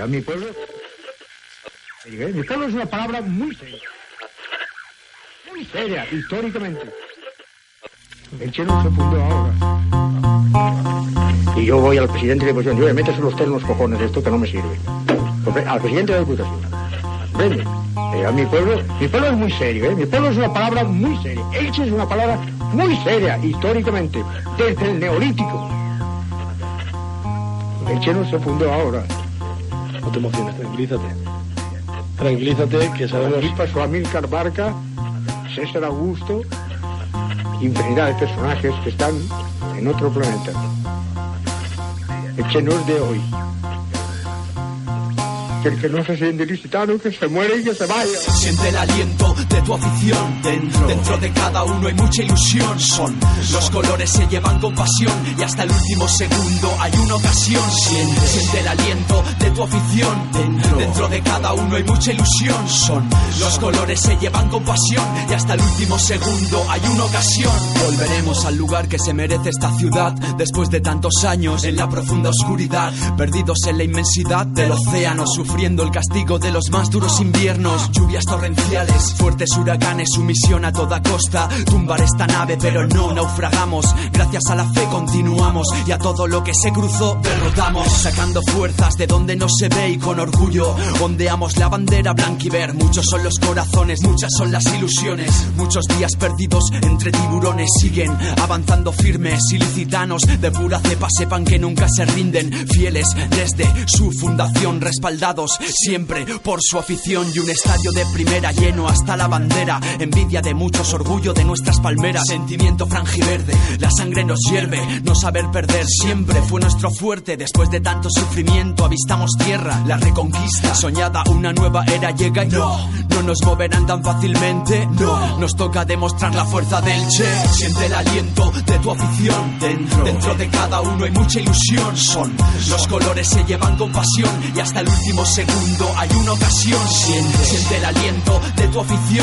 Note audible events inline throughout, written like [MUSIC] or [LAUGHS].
A mi pueblo. Mi pueblo es una palabra muy seria. Muy seria, históricamente. El chino se fundó ahora. Y yo voy al presidente de la Diputación, yo me metes los ternos cojones esto que no me sirve. Al presidente de la Diputación. Vende. Eh, a mi pueblo, mi pueblo es muy serio, ¿eh? Mi pueblo es una palabra muy seria. Elche es una palabra muy seria, históricamente, desde el neolítico. El chino se fundó ahora. No te emociones, tranquilízate. Tranquilízate, que sabemos... Aquí pasó Amílcar Barca, César Augusto, infinidad de personajes que están en otro planeta. El que no es de hoy. Que el que no se siente licitano, que se muere y que se vaya. Siente el aliento de tu afición dentro. Dentro de cada uno hay mucha ilusión. Son los colores se llevan con pasión y hasta el último segundo hay una ocasión. Siente, siente el aliento de tu afición dentro. Dentro de cada uno hay mucha ilusión. Son los colores se llevan con pasión y hasta el último segundo hay una ocasión. Volveremos al lugar que se merece esta ciudad después de tantos años en la profunda oscuridad, perdidos en la inmensidad del océano, sufriendo el castigo de los más duros inviernos, lluvias torrenciales, fuertes huracanes, su misión a toda costa, tumbar esta nave, pero no naufragamos, gracias a la fe continuamos y a todo lo que se cruzó derrotamos, sacando fuerzas de donde no se ve y con orgullo ondeamos la bandera blanquiver, muchos son los corazones, muchas son las ilusiones, muchos días perdidos entre tiburones siguen avanzando firmes, ilicitanos de pura cepa sepan que nunca se rinden, fieles desde su fundación, respaldados siempre por su afición. Y un estadio de primera lleno hasta la bandera, envidia de muchos, orgullo de nuestras palmeras, sentimiento frangiverde, la sangre nos hierve, no saber perder siempre fue nuestro fuerte, después de tanto sufrimiento avistamos tierra, la reconquista, soñada una nueva era llega y no, no nos moverán tan fácilmente, no, nos toca demostrar la fuerza del Che, siente el aliento de tu afición dentro, dentro de cada uno hay mucha ilusión, son los colores se llevan con pasión y hasta el último segundo hay una ocasión, siente, siente el aliento de tu afición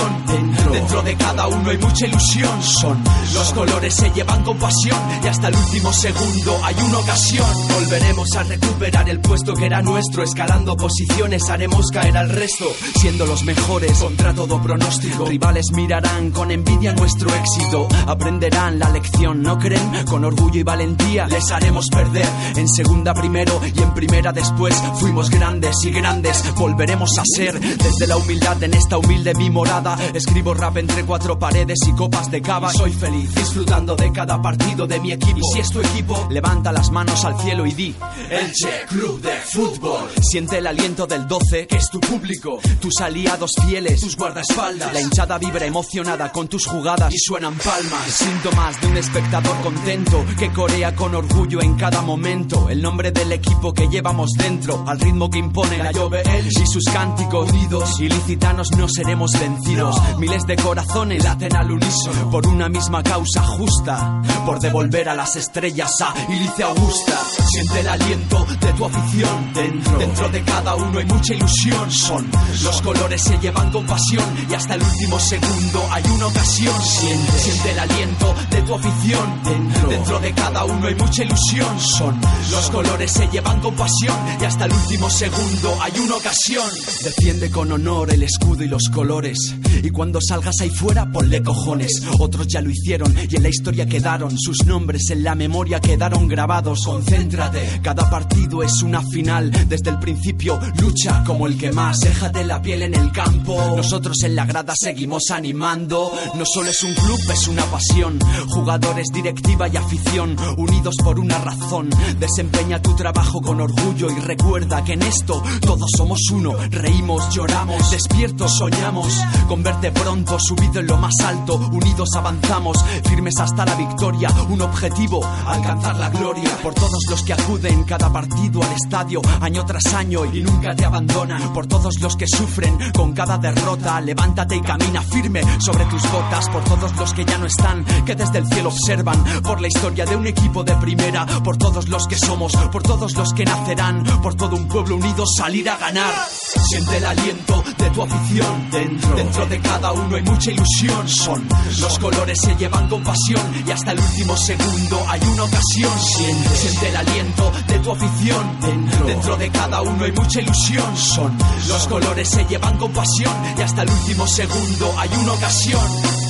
dentro, de cada uno hay mucha ilusión, son los colores se llevan con pasión y hasta el último segundo hay una ocasión, volveremos a recuperar el puesto que era nuestro, escalando posiciones haremos caer al resto, siendo los mejores contra todo pronóstico, rivales mirarán con envidia nuestro éxito, aprenderán la lección, ¿no creen? Con orgullo y valentía les haremos perder, en segunda primero y en primera después, fuimos grandes y grandes volveremos a ser. Desde la humildad en esta humilde mi morada escribo rap entre cuatro paredes y copas de cava. Soy feliz disfrutando de cada partido de mi equipo. Y si es tu equipo levanta las manos al cielo y di Elche Club de Fútbol siente el aliento del 12 que es tu público. Tus aliados fieles tus guardaespaldas. La hinchada vibra emocionada con tus jugadas y suenan palmas. Síntomas de un espectador contento que corea con orgullo en cada momento. El nombre del equipo que llevamos dentro al ritmo que impone la él y sus cánticos unidos. Ilicitanos no seremos vencidos miles de corazones laten al unísono por una misma causa justa por devolver a las estrellas a Ilice Augusta. Siente el aliento de tu afición. Dentro dentro de cada uno hay mucha ilusión. Son los colores se llevan con pasión y hasta el último segundo hay una ocasión. Siente siente el aliento de tu afición. Dentro dentro de cada uno hay mucha ilusión. Son los colores se llevan con pasión y hasta el último segundo hay una ocasión. Defiende con honor el escudo y los colores. Y cuando salgas ahí fuera, ponle cojones. Otros ya lo hicieron y en la historia quedaron. Sus nombres en la memoria quedaron grabados. Concéntrate, cada partido es una final. Desde el principio, lucha como el que más. Déjate la piel en el campo. Nosotros en la grada seguimos animando. No solo es un club, es una pasión. Jugadores, directiva y afición, unidos por una razón. Desempeña tu trabajo con orgullo y recuerda que en esto todos somos uno, reímos, lloramos, despiertos, soñamos, con verte pronto, subido en lo más alto, unidos avanzamos, firmes hasta la victoria, un objetivo, alcanzar la gloria, por todos los que acuden cada partido al estadio, año tras año y nunca te abandonan, por todos los que sufren con cada derrota, levántate y camina firme sobre tus botas, por todos los que ya no están, que desde el cielo observan, por la historia de un equipo de primera, por todos los que somos, por todos los que nacerán, por todo un pueblo unido, sal salir a ganar. Siente el aliento de tu afición dentro. Dentro de cada uno hay mucha ilusión. Son los colores se llevan con pasión y hasta el último segundo hay una ocasión. Siente, siente el aliento de tu afición dentro. Dentro de cada uno hay mucha ilusión. Son los colores se llevan con pasión y hasta el último segundo hay una ocasión.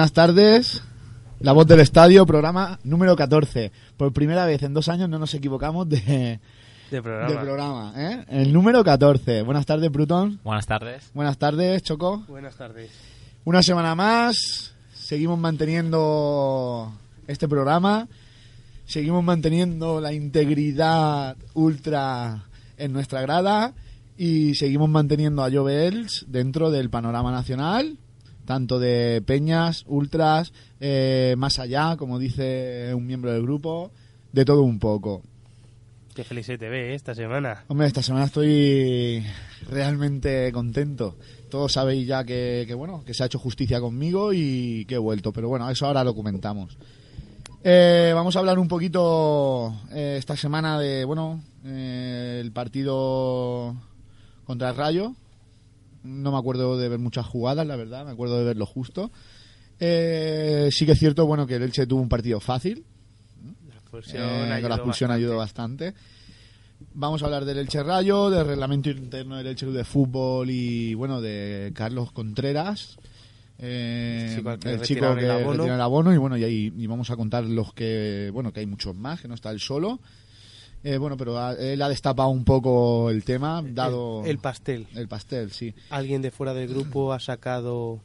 Buenas tardes. La voz del estadio, programa número 14. Por primera vez en dos años no nos equivocamos de, De programa. de programa. ¿eh? El número 14. Buenas tardes, Brutón. Buenas tardes. Buenas tardes, Choco. Buenas tardes. Una semana más. Seguimos manteniendo este programa. Seguimos manteniendo la integridad ultra en nuestra grada. Y seguimos manteniendo a Jovels dentro del panorama nacional. Tanto de peñas, ultras, eh, más allá, como dice un miembro del grupo. De todo un poco. Qué feliz se te ve ¿eh? esta semana. Hombre, esta semana estoy realmente contento. Todos sabéis ya que, que, bueno, que se ha hecho justicia conmigo y que he vuelto, pero bueno, eso ahora lo comentamos. Eh, vamos a hablar un poquito eh, esta semana de, bueno, el partido contra el Rayo. No me acuerdo de ver muchas jugadas, la verdad, me acuerdo de ver lo justo. Eh, sí que es cierto, bueno, que el Elche tuvo un partido fácil, La expulsión eh, ayudó la expulsión bastante. ayudó bastante. Vamos a hablar del Elche Rayo, del reglamento interno del Elche de Fútbol y bueno, de Carlos Contreras. eh, El chico que el chico retiraron que el abono. el abono y bueno y ahí y vamos a contar los que bueno que hay muchos más que no está él solo Eh, bueno pero ha- él ha destapado un poco el tema dado El, el pastel. el pastel sí Alguien de fuera del grupo ha sacado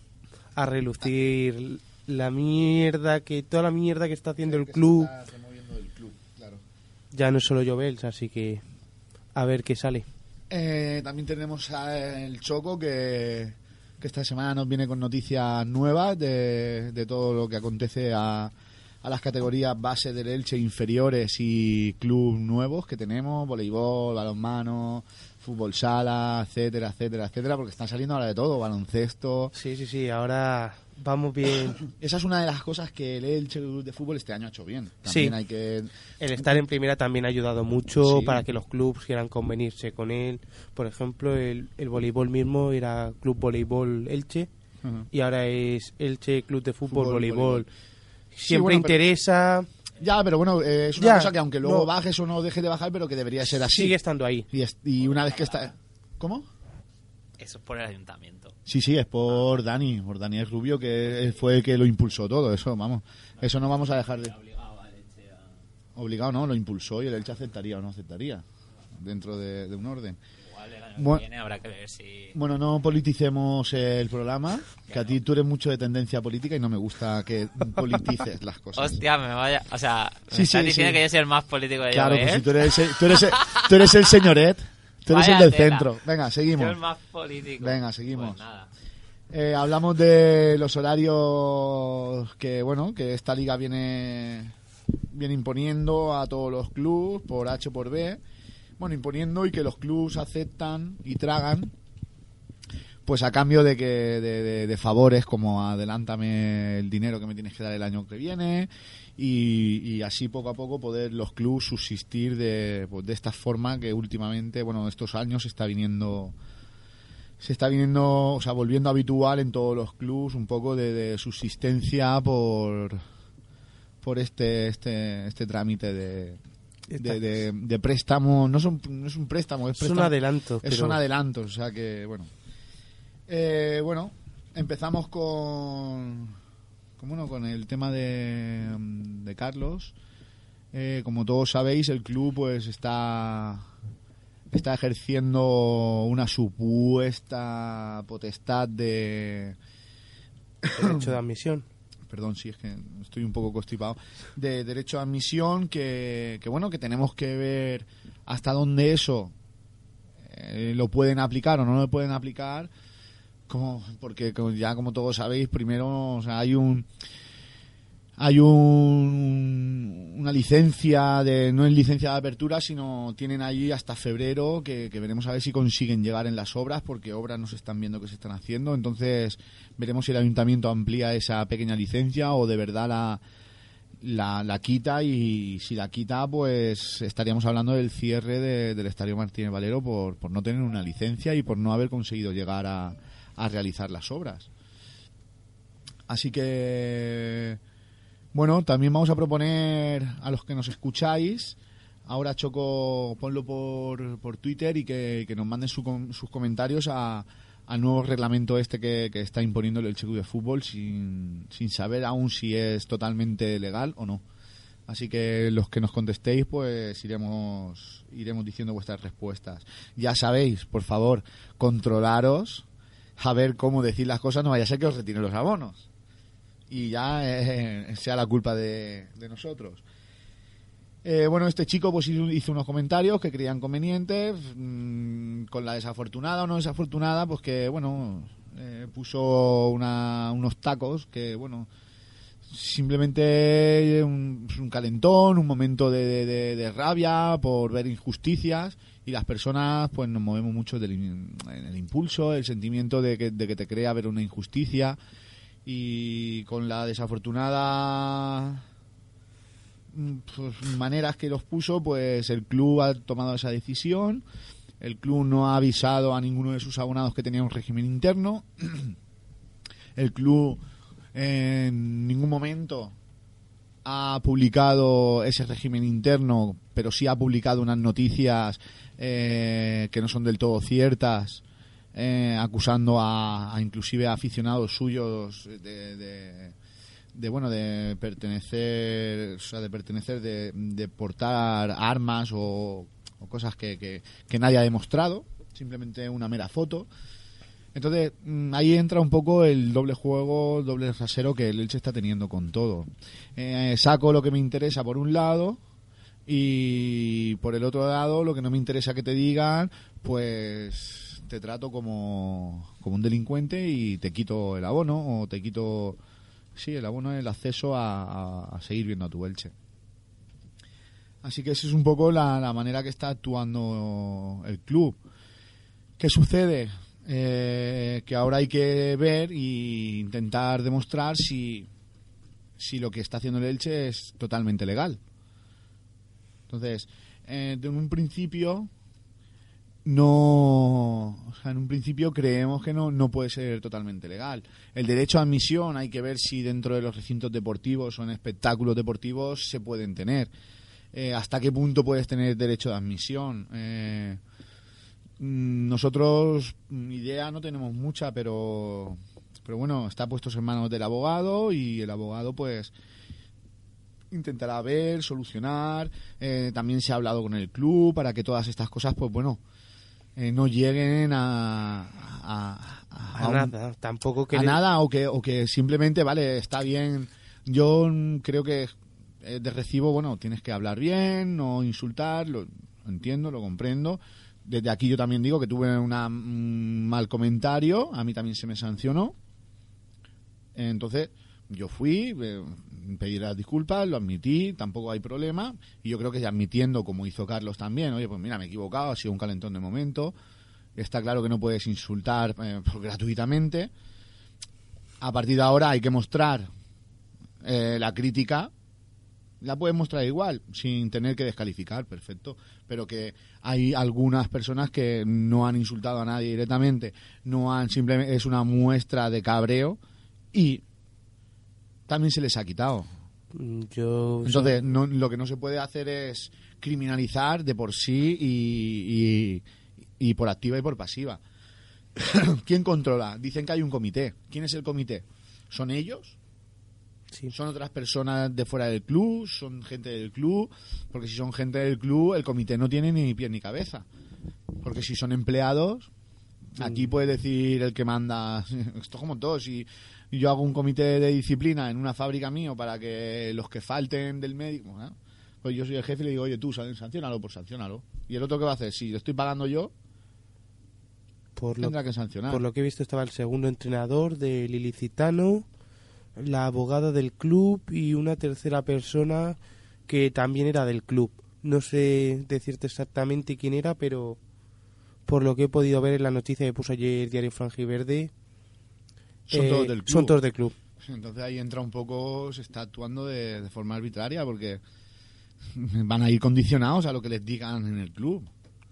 a relucir la mierda que toda la mierda que está haciendo el club. Ya no es solo Jovels, así que a ver qué sale. Eh, también tenemos a el Choco que, que esta semana nos viene con noticias nuevas de, de todo lo que acontece a, a las categorías base del Elche inferiores y club nuevos que tenemos, voleibol, balonmano, fútbol sala, etcétera, etcétera, etcétera, porque están saliendo ahora de todo, baloncesto. Sí, sí, sí, ahora vamos bien. Esa es una de las cosas que el Elche Club de Fútbol este año ha hecho bien. También Sí. hay que El estar en primera también ha ayudado mucho Sí. para que los clubes quieran convenirse con él. Por ejemplo, el, el voleibol mismo era Club Voleibol Elche y ahora es Elche Club de Fútbol, Fútbol, Voleibol. voleibol. Siempre bueno, pero- interesa, Ya, pero bueno, eh, es una Ya, cosa que aunque luego no. bajes o no deje de bajar, pero que debería ser así. sigue estando ahí. Y, es- y una vez que está... ¿Cómo? Eso es por el ayuntamiento. Sí, sí, es por Dani, por Daniel Rubio, que fue el que lo impulsó todo. Eso, vamos. Eso no vamos a dejar de... Obligado, no, lo impulsó y el Elche aceptaría o no aceptaría. Dentro de, de un orden. Bueno. viene habrá que ver si... Bueno, no politicemos el programa, que a ti tú eres mucho de tendencia política y no me gusta que politices las cosas. Hostia, me vaya... O sea, me Sí, estás sí, diciendo sí. que yo soy el más político de Claro, pues si ¿eh? tú eres, el, tú eres el, tú eres el señoret, tú eres Vaya el del tela. centro. Venga, Yo seguimos. el más político. Venga, seguimos. Pues nada. Eh, hablamos de los horarios que, bueno, que esta liga viene, viene imponiendo a todos los clubes por H o por B. Bueno, imponiendo y que los clubes aceptan y tragan, pues a cambio de que de, favores como adelántame el dinero que me tienes que dar el año que viene y, así poco a poco poder los clubes subsistir de, pues, de esta forma que últimamente, bueno, estos años se está viniendo se está viniendo, o sea, volviendo habitual en todos los clubs un poco de, de subsistencia por por este este este trámite de de, de- de préstamo, no, son, no es un préstamo, es, Es un préstamo- adelanto. es pero un adelanto, o sea que, bueno. Eh, bueno, empezamos con, con, bueno, con el tema de, de Carlos. Eh, como todos sabéis, el club pues está está ejerciendo una supuesta potestad de derecho de admisión. Perdón si es que estoy un poco constipado de derecho a admisión que, que bueno que tenemos que ver hasta dónde eso eh, lo pueden aplicar o no lo pueden aplicar. Como porque ya como todos sabéis primero o sea, hay un hay un, una licencia de no es licencia de apertura, sino tienen allí hasta febrero que, veremos a ver si consiguen llegar en las obras, porque obras no se están viendo que se están haciendo. Entonces veremos si el ayuntamiento amplía esa pequeña licencia o de verdad la, la, quita y si la quita, pues estaríamos hablando del cierre de- del Estadio Martínez Valero por, por no tener una licencia y por no haber conseguido llegar a, a realizar las obras. Así que, bueno, también vamos a proponer a los que nos escucháis, ahora Choco, ponlo por, por Twitter y que, que nos manden su sus comentarios a, al nuevo reglamento este que, que está imponiendo el Checo de Fútbol sin, sin saber aún si es totalmente legal o no. Así que los que nos contestéis, pues iremos, iremos diciendo vuestras respuestas. Ya sabéis, por favor, controlaros, a ver cómo decir las cosas, no vaya a ser que os retiren los abonos. Y ya eh, [LAUGHS] sea la culpa de, nosotros. Eh, bueno, este chico pues hizo unos comentarios que creían convenientes, mm, con la desafortunada o no desafortunada, pues que, bueno, eh, puso una- unos tacos que, bueno, simplemente un, un calentón, un momento de, rabia por ver injusticias y las personas pues nos movemos mucho del, en el impulso, el sentimiento de que, de que te crea ver una injusticia y con la desafortunada mm, pues, maneras que los puso, pues el club ha tomado esa decisión. El club no ha avisado a ninguno de sus abonados que tenía un régimen interno. [CLEARS THROAT] El club en ningún momento ha publicado ese régimen interno, pero sí ha publicado unas noticias eh, que no son del todo ciertas, eh, acusando a, inclusive a aficionados suyos de, de- bueno de pertenecer, o sea, de pertenecer, de, portar armas o, o cosas que, que, que nadie ha demostrado, simplemente una mera foto. Entonces, mm, ahí entra un poco el doble juego, el doble rasero que el Elche está teniendo con todo. Eh, saco lo que me interesa por un lado y por el otro lado lo que no me interesa que te digan, pues te trato como, como un delincuente y te quito el abono o te quito, sí, el abono, el acceso a, a- a seguir viendo a tu Elche. Así que esa es un poco la, la manera que está actuando el club. ¿Qué sucede? Eh, que ahora hay que ver e intentar demostrar si, si lo que está haciendo el Elche es totalmente legal. Entonces, eh, en un principio no, o sea, en un principio creemos que no, no puede ser totalmente legal. El derecho a admisión hay que ver si dentro de los recintos deportivos o en espectáculos deportivos se pueden tener. Eh, ¿Hasta qué punto puedes tener derecho de admisión? Eh, mm, nosotros mm, idea no tenemos mucha, pero pero bueno, está puesto en manos del abogado y el abogado pues intentará ver, solucionar. Eh, también se ha hablado con el club para que todas estas cosas pues bueno eh, no lleguen a, a, a- A a un- nada, tampoco que a nada o que, o que simplemente, vale, está bien. Yo creo que eh, de recibo, bueno, tienes que hablar bien, no insultar, lo entiendo, lo comprendo. Desde aquí yo también digo que tuve una- un mal comentario, a mí también se me sancionó. Entonces, yo fui, pedí las disculpas, lo admití, tampoco hay problema. Y yo creo que admitiendo, como hizo Carlos también, oye, pues mira, me he equivocado, ha sido un calentón de momento. Está claro que no puedes insultar eh, [LAUGHS] por- gratuitamente. A partir de ahora hay que mostrar eh, la crítica. La puedes mostrar igual, sin tener que descalificar, perfecto. Pero que hay algunas personas que no han insultado a nadie directamente, no han simplemente es una muestra de cabreo y también se les ha quitado. Mm, Yo Entonces, no, lo que no se puede hacer es criminalizar de por sí y, y- y por activa y por pasiva. [COUGHS] ¿Quién controla? Dicen que hay un comité. ¿Quién es el comité? ¿Son ellos? sí. ¿Son otras personas de fuera del club? ¿Son gente del club? Porque si son gente del club, el comité no tiene ni pie ni cabeza. Porque si son empleados, aquí puede decir el que manda, [LAUGHS] esto es como todo, si yo hago un comité de disciplina en una fábrica mío para que los que falten del médico, ¿no? pues yo soy el jefe y le digo, oye, tú, sancionalo, pues sancionalo. ¿Y el otro qué va a hacer? Si lo estoy pagando yo, por lo, tendrá que sancionar. por lo que he visto estaba el segundo entrenador del ilicitano, la abogada del club y una tercera persona que también era del club. No sé decirte exactamente quién era, pero por lo que he podido ver en la noticia que puso ayer Diario Frangiverde, Son eh, todos del club. Son todos del club. Entonces ahí entra un poco, se está actuando de, de forma arbitraria porque [LAUGHS] van a ir condicionados a lo que les digan en el club.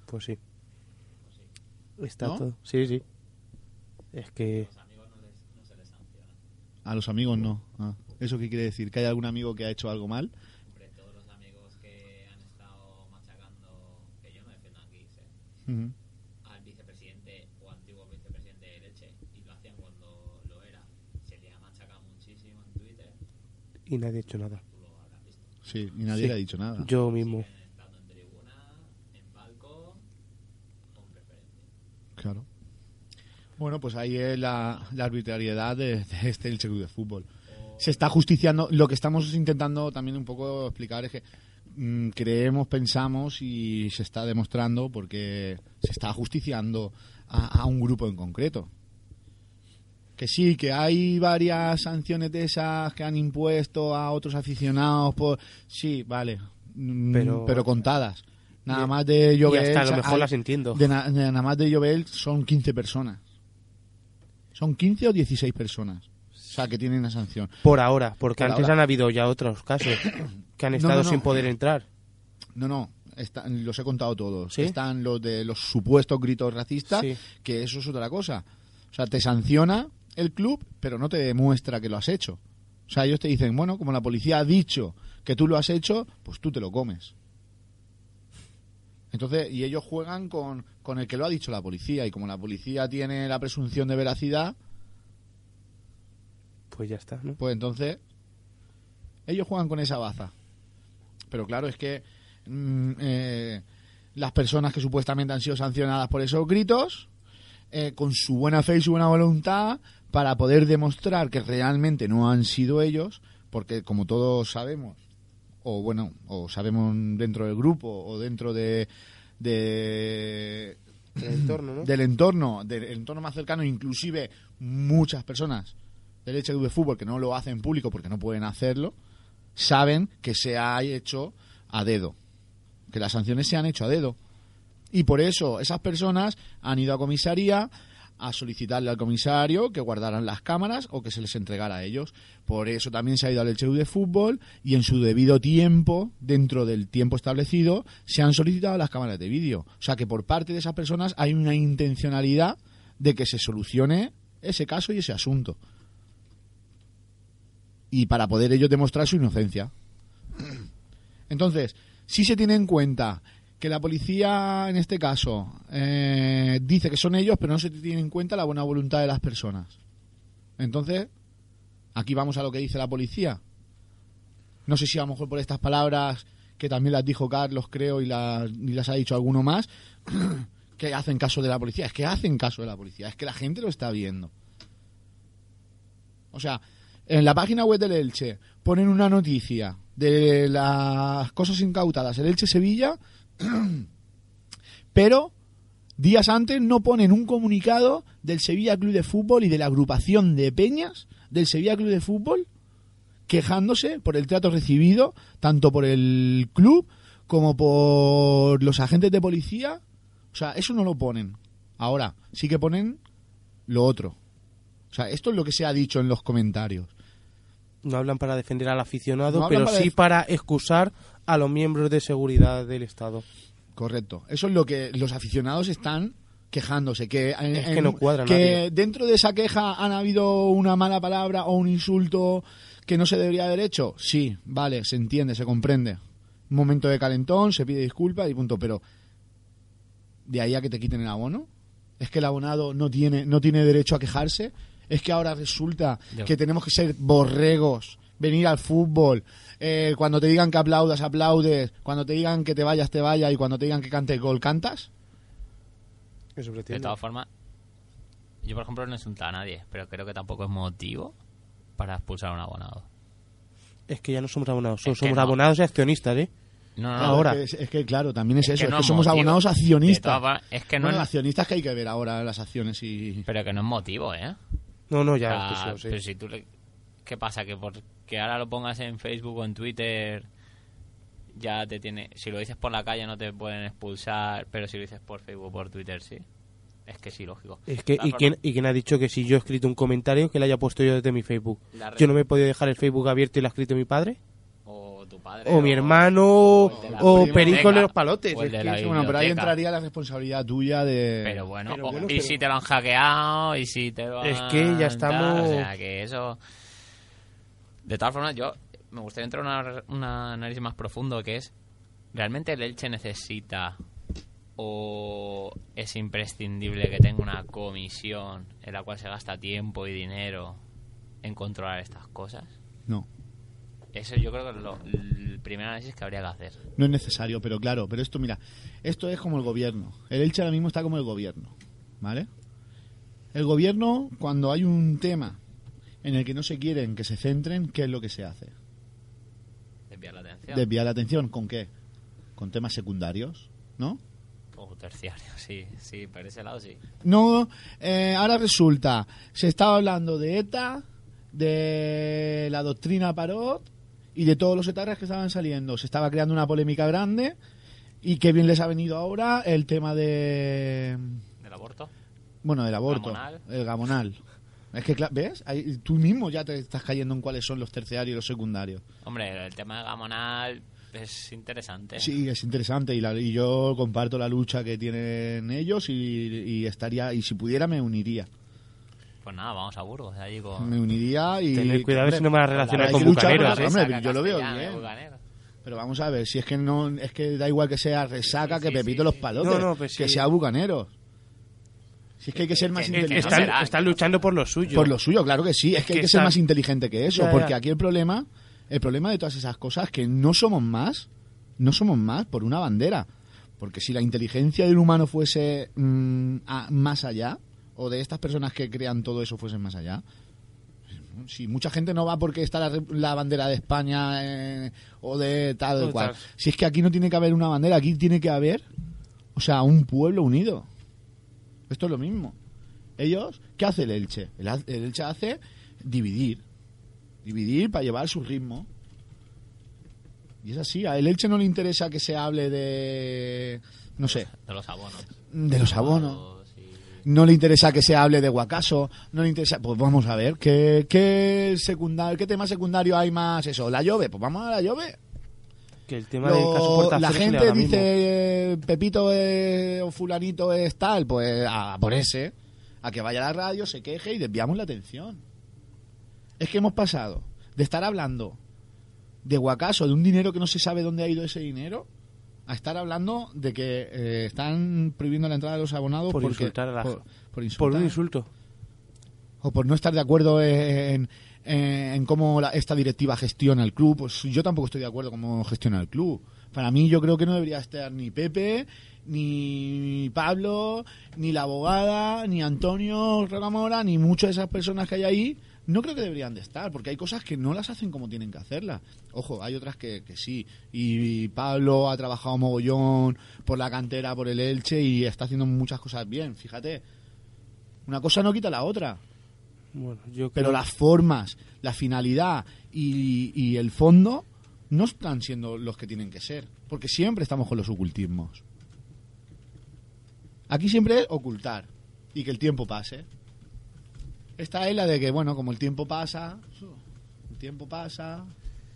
Pues sí. Está ¿No? todo. Sí, sí. Es que A los amigos no. Ah, ¿Eso qué quiere decir? ¿Que hay algún amigo que ha hecho algo mal? Hombre, todos los amigos que han estado machacando, que yo no defiendo aquí, ¿sí? Al vicepresidente o antiguo vicepresidente de Leche, y lo hacían cuando lo era, se le ha machacado muchísimo en Twitter, y nadie ha hecho nada. Sí, y nadie Sí. le ha dicho nada. Yo mismo. Claro. Bueno, pues ahí es la, la arbitrariedad de, de este Club de Fútbol. Se está justiciando. Lo que estamos intentando también un poco explicar es que mm, creemos, pensamos y se está demostrando porque se está justiciando a, a un grupo en concreto. Que sí, que hay varias sanciones de esas que han impuesto a otros aficionados por... Sí, vale. Mm, Pero- Pero, contadas. Nada más de Llobel... hasta a lo mejor hay- las entiendo. de, na- de nada más de Llobel son 15 personas. Son 15 o 16 personas. O sea, que tienen una sanción. Por ahora, porque Por antes ahora. han habido ya otros casos [COUGHS] que han No, estado no, no. sin poder entrar. No, no, están- los he contado todos. ¿Sí? Están los de los supuestos gritos racistas, Sí. que eso es otra cosa. O sea, te sanciona el club, pero no te demuestra que lo has hecho. O sea, ellos te dicen, bueno, como la policía ha dicho que tú lo has hecho, pues tú te lo comes. Entonces, y ellos juegan con, con el que lo ha dicho la policía, y como la policía tiene la presunción de veracidad, Pues ya está, ¿no? Pues entonces, ellos juegan con esa baza. Pero claro, es que mm, eh, las personas que supuestamente han sido sancionadas por esos gritos, eh, con su buena fe y su buena voluntad, para poder demostrar que realmente no han sido ellos, porque como todos sabemos, o bueno, o sabemos dentro del grupo, o dentro de, de El entorno, ¿no? del entorno, del entorno más cercano, inclusive muchas personas del de Fútbol que no lo hacen público porque no pueden hacerlo, saben que se ha hecho a dedo, que las sanciones se han hecho a dedo. Y por eso esas personas han ido a comisaría a solicitarle al comisario que guardaran las cámaras o que se les entregara a ellos. Por eso también se ha ido al Elche de Fútbol y en su debido tiempo, dentro del tiempo establecido, se han solicitado las cámaras de vídeo. O sea que por parte de esas personas hay una intencionalidad de que se solucione ese caso y ese asunto. Y para poder ellos demostrar su inocencia. Entonces, si se tiene en cuenta que la policía, en este caso, eh, dice que son ellos, pero no se tiene en cuenta la buena voluntad de las personas. Entonces, aquí vamos a lo que dice la policía. No sé si a lo mejor por estas palabras, que también las dijo Carlos, creo, y las, y las ha dicho alguno más, [COUGHS] que hacen caso de la policía. Es que hacen caso de la policía, es que la gente lo está viendo. O sea, en la página web del Elche ponen una noticia de las cosas incautadas el Elche Sevilla, [CLEARS THROAT] pero días antes no ponen un comunicado del Sevilla Club de Fútbol y de la agrupación de peñas del Sevilla Club de Fútbol quejándose por el trato recibido tanto por el club como por los agentes de policía. O sea, eso no lo ponen. Ahora, sí que ponen lo otro. O sea, esto es lo que se ha dicho en los comentarios. No hablan para defender al aficionado, No pero para sí para excusar a los miembros de seguridad del Estado. Correcto. Eso es lo que los aficionados están quejándose. Que, en- Es que no cuadra Que nadie. dentro de esa queja han habido una mala palabra o un insulto que no se debería haber hecho. Sí, vale, se entiende, se comprende. Un momento de calentón, se pide disculpas y punto. Pero de ahí a que te quiten el abono. Es que el abonado no tiene, no tiene derecho a quejarse. Es que ahora resulta Yo- que tenemos que ser borregos, venir al fútbol. eh, cuando te digan que aplaudas, aplaudes. Cuando te digan que te vayas, te vayas. Y cuando te digan que cante gol, cantas. Eso De todas formas, yo por ejemplo no insulto a nadie, pero creo que tampoco es motivo para expulsar a un abonado. Es que ya no somos abonados, Es somos no. abonados y accionistas, ¿eh? No, no, Claro, Ahora. Es que, es que, claro, también es, Es eso. que no es que somos motivo. abonados accionistas. todas es que no bueno, es- accionistas que hay que ver ahora las acciones y. pero que no es motivo, ¿eh? No, no, O ya. sí, sé. pero si tú le- ¿Qué pasa? Que porque ahora lo pongas en Facebook o en Twitter ya te tiene. Si lo dices por la calle no te pueden expulsar, pero si lo dices por Facebook o por Twitter sí. Es que sí, lógico. Es que, ¿y quién, ¿Y quién ha dicho que si yo he escrito un comentario que le haya puesto yo desde mi Facebook? ¿Yo no me he podido dejar el Facebook abierto y lo ha escrito mi padre? O tu padre. ¿O mi hermano? ¿O biblioteca, Perico de los palotes? o el Es de que la es- Bueno, pero ahí entraría la responsabilidad tuya de... Pero bueno, Pero o- y si te lo han hackeado, y si te lo Es han que ya estamos- O sea, que eso. De todas formas, yo me gustaría entrar en una- un análisis más profundo que es: ¿realmente el Elche necesita o es imprescindible que tenga una comisión en la cual se gasta tiempo y dinero en controlar estas cosas? No, Eso yo creo que es lo, el primer análisis que habría que hacer. no es necesario, pero claro, pero esto, mira, esto es como el gobierno. El Elche ahora mismo está como el gobierno, ¿vale? El gobierno, cuando hay un tema en el que no se quieren que se centren, ¿qué es lo que se hace? Desviar la atención. Desviar la atención, ¿con qué? Con temas secundarios, ¿no? O terciario, [LAUGHS] sí, sí, por ese lado sí. No, eh, ahora resulta, se estaba hablando de ETA, de la doctrina Parot y de todos los etarras que estaban saliendo. Se estaba creando una polémica grande y qué bien les ha venido ahora el tema de, ¿Del aborto? bueno, del aborto, Gamonal. el gamonal. Es que, ¿ves? Ahí, tú mismo ya te estás cayendo en cuáles son los terciarios y los secundarios. Hombre, el tema de Gamonal es interesante. Sí, es interesante y, la- y yo comparto la lucha que tienen ellos y, y estaría y si pudiera me uniría. Pues nada, vamos a Burgos, allí con... Me uniría y Tener cuidado ver si no me vas a relacionar con bucaneros, ¿eh? hombre, yo lo veo bien. bucanero. Pero vamos a ver, si es que no es que da igual que sea resaca Sí, que Pepito sí, los palotes, No, no, pues que sea bucanero. Si es que hay que ser más inteligente. Están, están luchando por lo suyo. Por lo suyo, claro que sí. Es, que hay que ser más inteligente que eso. Ya, ya. Porque aquí el problema, el problema de todas esas cosas es que no somos más, no somos más por una bandera. Porque si la inteligencia del humano fuese mm, a- más allá, o de estas personas que crean todo eso fuesen más allá, si mucha gente no va porque está la, re- la bandera de España eh, o de tal o cual. Si es que aquí no tiene que haber una bandera, aquí tiene que haber, o sea, un pueblo unido. Esto es lo mismo. Ellos, ¿qué hace el Elche? El, Elche hace dividir. Dividir para llevar su ritmo. Y es así, a el Elche no le interesa que se hable de, no sé, De los abonos. de los abonos. No le interesa que se hable de Guacaso, no le interesa, pues vamos a ver, ¿qué, qué, secundario, qué tema secundario hay más eso? ¿La llove? Pues vamos a la llove. Que el tema Lo- de caso la Portaceres gente dice mismo. eh, Pepito eh, o fulanito es tal, pues a por ese, a que vaya a la radio, se queje y desviamos la atención. Es que hemos pasado de estar hablando de Guacaso, de un dinero que no se sabe dónde ha ido ese dinero, a estar hablando de que eh, están prohibiendo la entrada de los abonados Por porque- insultar a la- por, por insultar. Por un insulto. o por no estar de acuerdo en, en, en cómo la- esta directiva gestiona el club. Pues yo tampoco estoy de acuerdo cómo gestiona el club. Para mí yo creo que no debería estar ni Pepe, ni Pablo, ni la abogada, ni Antonio Regamora, ni muchas de esas personas que hay ahí. No creo que deberían de estar, porque hay cosas que no las hacen como tienen que hacerlas. Ojo, hay otras que, que sí. Y Pablo ha trabajado mogollón por la cantera, por el Elche, y está haciendo muchas cosas bien, fíjate. Una cosa no quita la otra. Bueno, yo Pero creo- las formas, la finalidad y, y el fondo no están siendo los que tienen que ser. Porque siempre estamos con los ocultismos. Aquí siempre es ocultar y que el tiempo pase. Esta es la de que, bueno, como el tiempo pasa, el tiempo pasa,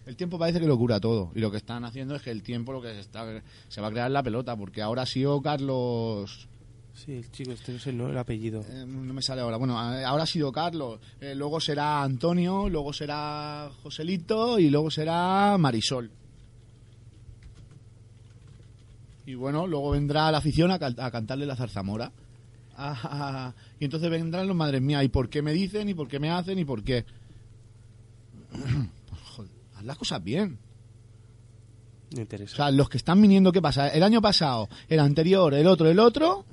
el tiempo parece que lo cura todo. Y lo que están haciendo es que el tiempo lo que se, está, se va a crear la pelota. Porque ahora ha sido Carlos Sí, el chico, este no sé el apellido. eh, no me sale ahora. Bueno, ahora ha sido Carlos. eh, luego será Antonio, luego será Joselito y luego será Marisol. Y bueno, luego vendrá la afición a, cantarle la zarzamora. Ah, y entonces vendrán los madres mías. ¿Y por qué me dicen? ¿Y por qué me hacen? ¿Y por qué? [CLEARS THROAT] Pues, haz las cosas bien. O sea, los que están viniendo, ¿qué pasa? El año pasado, el anterior, el otro, el otro,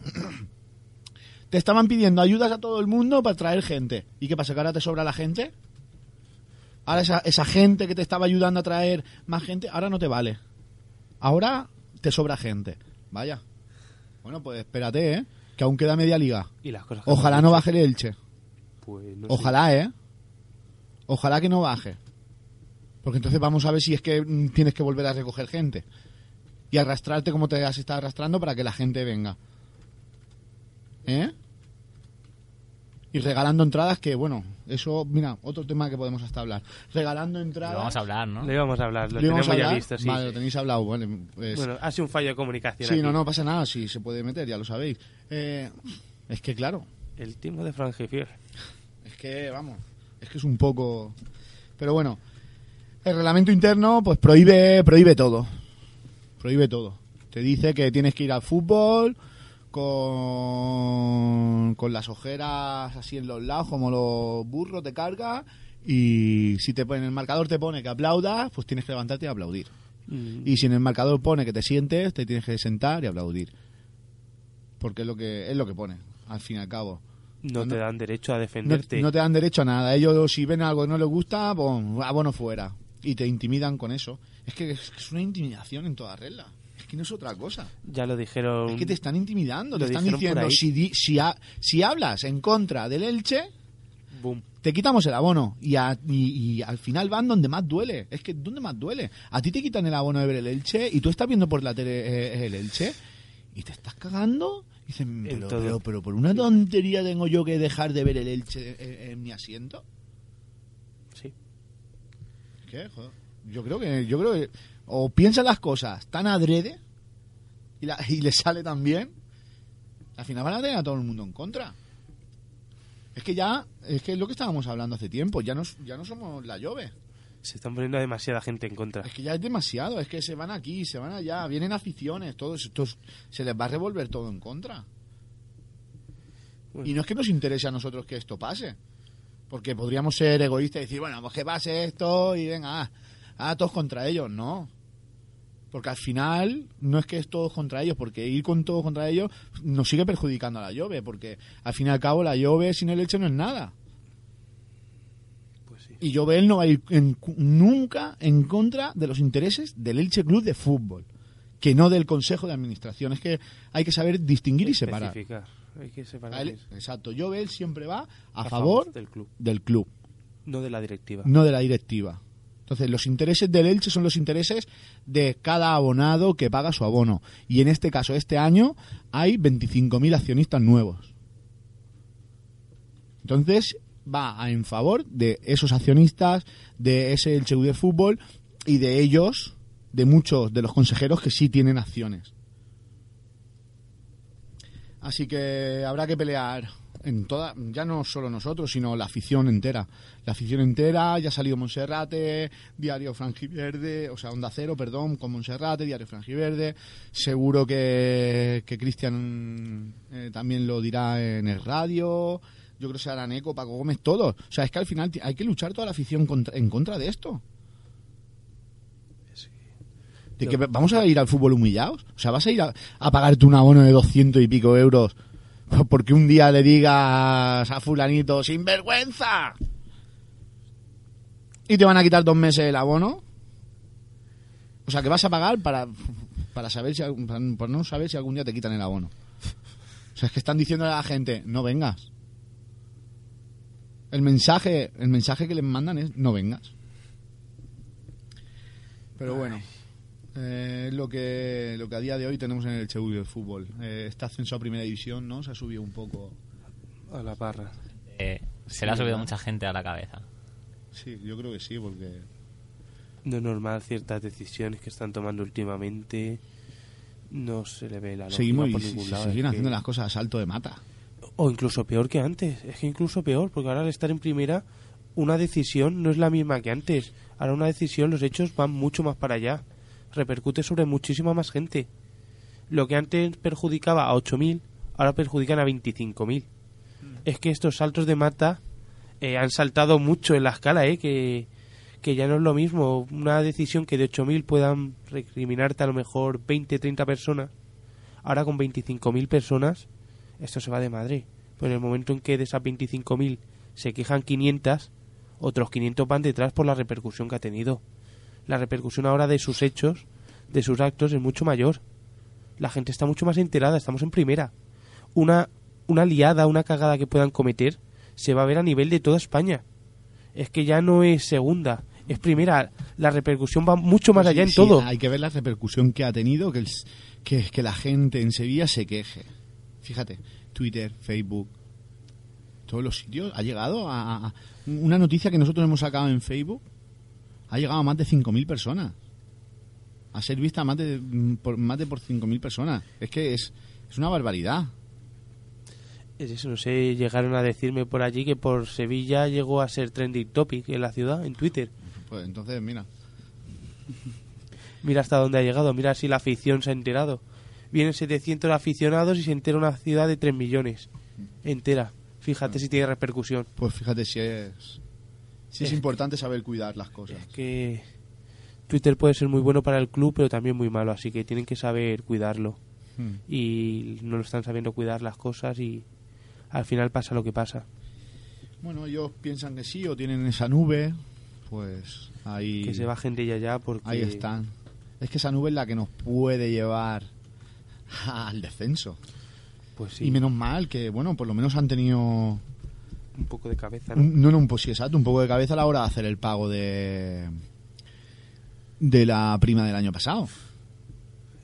[CLEARS THROAT] te estaban pidiendo ayudas a todo el mundo para traer gente. ¿Y qué pasa? ¿Que ahora te sobra la gente? Ahora esa, esa gente que te estaba ayudando a traer más gente, ahora no te vale. Ahora te sobra gente. Vaya. Bueno, pues espérate, ¿eh? Que aún queda media liga. y las cosas Ojalá no baje el Elche. Pues no sé. Ojalá, ¿eh? Ojalá que no baje. Porque entonces vamos a ver si es que mm, tienes que volver a recoger gente. Y arrastrarte como te has estado arrastrando para que la gente venga. ¿Eh? Y regalando entradas que, bueno, eso, mira, otro tema que podemos hasta hablar. Regalando entradas... Lo vamos a hablar, ¿no? Lo íbamos a hablar, lo ¿Lo íbamos tenemos a ya visto, sí. Vale, lo tenéis hablado, vale. pues- Bueno, ha sido un fallo de comunicación sí, aquí. no, no pasa nada, sí, se puede meter, ya lo sabéis. Eh, es que, claro, El timo de Frangifier. Es que, vamos, es que es un poco... Pero bueno, el reglamento interno pues prohíbe, prohíbe todo. Prohíbe todo. Te dice que tienes que ir al fútbol con, con las ojeras así en los lados, como los burros te carga. Y si te en el marcador te pone que aplaudas, pues tienes que levantarte y aplaudir. Mm, Y si en el marcador pone que te sientes, te tienes que sentar y aplaudir. Porque es lo que, es lo que pone, al fin y al cabo. no te dan derecho a No, defenderte. no te dan derecho a nada. Ellos, si ven algo que no les gusta, pues, ah, bueno, fuera. Y te intimidan con eso. Es que es, una intimidación en toda regla. Es que no es otra cosa. Ya lo dijeron. Es que te están intimidando. Te están diciendo, si, di- si, ha- si hablas en contra del Elche, Boom. te quitamos el abono. Y, a- y- y al final van donde más duele. Es que, ¿dónde más duele? A ti te quitan el abono de ver el Elche y tú estás viendo por la tele eh, el Elche y te estás cagando. Y Dicen, pero, pero, pero por una tontería tengo yo que dejar de ver el Elche eh, en mi asiento. Yo creo que, yo creo que o piensan las cosas tan adrede y, la- y les sale tan bien, al final van a tener a todo el mundo en contra. Es que ya, es que es lo que estábamos hablando hace tiempo, ya no, ya no somos la llove. Se están poniendo a demasiada gente en contra. Es que ya es demasiado, es que se van aquí, se van allá, vienen aficiones, todos estos, se les va a revolver todo en contra. Bueno. Y no es que nos interese a nosotros que esto pase, porque podríamos ser egoístas y decir, bueno, pues que pase esto y venga, ah, ah, todos contra ellos, no. Porque al final no es que es todos contra ellos, porque ir con todos contra ellos nos sigue perjudicando a la Jove, porque al fin y al cabo la Jove sin el Elche no es nada. Pues sí. Y Jovel no va a ir en- nunca en contra de los intereses del Elche Club de Fútbol, que no del Consejo de Administración. Es que hay que saber distinguir y separar. Especificar. Hay que separar. A él- eso. exacto, Jovel siempre va a, A favor del club, del club, no de la directiva. no de la directiva. Entonces, los intereses del Elche son los intereses de cada abonado que paga su abono. Y en este caso, este año, hay 25.000 accionistas nuevos. Entonces, va en favor de esos accionistas, de ese Elche de Fútbol y de ellos, de muchos de los consejeros que sí tienen acciones. Así que habrá que pelear en toda, ya no solo nosotros, sino la afición entera. La afición entera, ya ha salido Monserrate, Diario Frangiverde, o sea, Onda Cero, perdón, con Monserrate, Diario Frangiverde. Seguro que, que Cristian eh, también lo dirá en el radio. Yo creo que se harán eco, Paco Gómez, todos. O sea, es que al final hay que luchar toda la afición contra- en contra de esto. Que vamos a ir al fútbol humillados. O sea, vas a ir a, a pagarte un abono de 200 y pico euros [LAUGHS] porque un día le digas a fulanito, sin vergüenza. Y te van a quitar dos meses el abono. O sea, que vas a pagar para, para saber si para no saber si algún día te quitan el abono. O sea, es que están diciendo a la gente, no vengas. El mensaje, el mensaje que les mandan es no vengas. Pero bueno, eh, es lo que lo que a día de hoy tenemos en el Cheu del fútbol. Eh, este ascenso a primera división, ¿no? Se ha subido un poco. A la barra. Eh, se le ha subido mucha gente a la cabeza. Sí, yo creo que sí, porque No es normal ciertas decisiones que están tomando últimamente. No se le ve la lógica seguimos por ningún se lado. siguen haciendo que- las cosas a salto de mata. O incluso peor que antes. Es que incluso peor, porque ahora al estar en primera, una decisión no es la misma que antes. Ahora una decisión, los hechos van mucho más para allá. Repercute sobre muchísima más gente. Lo que antes perjudicaba a 8.000, ahora perjudican a 25.000. Es que estos saltos de mata eh, han saltado mucho en la escala, ¿eh? Que, que ya no es lo mismo. Una decisión que de 8.000 puedan recriminarte a lo mejor 20, 30 personas. Ahora con 25.000 personas esto se va de madre. Pues en el momento en que de esas 25.000 se quejan 500, otros 500 van detrás por la repercusión que ha tenido. La repercusión ahora de sus hechos, de sus actos, es mucho mayor. La gente está mucho más enterada, estamos en primera. Una, una liada, una cagada que puedan cometer, se va a ver a nivel de toda España. Es que ya no es segunda, es primera. La repercusión va mucho más Sí, allá en sí, todo. Hay que ver la repercusión que ha tenido, que, el- que, que la gente en Sevilla se queje. Fíjate, Twitter, Facebook, todos los sitios. Ha llegado a, a- una noticia que nosotros hemos sacado en Facebook. Ha llegado a más de 5.000 personas. A ser vista más de por, más de por 5.000 personas. Es que es, es una barbaridad. Es eso, no sé, llegaron a decirme por allí que por Sevilla llegó a ser trending topic en la ciudad, en Twitter. Pues entonces, mira. Mira hasta dónde ha llegado, mira si la afición se ha enterado. Vienen 700 aficionados y se entera una ciudad de 3 millones. Entera. Fíjate si tiene repercusión. Pues fíjate si es, si es importante saber cuidar las cosas. Es que Twitter puede ser muy bueno para el club, pero también muy malo, así que tienen que saber cuidarlo. Hmm. Y no lo están sabiendo cuidar las cosas y al final pasa lo que pasa. Bueno, ellos piensan que sí o tienen esa nube, pues ahí, Que se bajen de ella ya porque... ahí están. Es que esa nube es la que nos puede llevar al descenso. Pues sí, Y menos mal que, bueno, por lo menos han tenido... un poco de cabeza, ¿no? no, no, un, pues sí, exacto, un poco de cabeza a la hora de hacer el pago de de la prima del año pasado.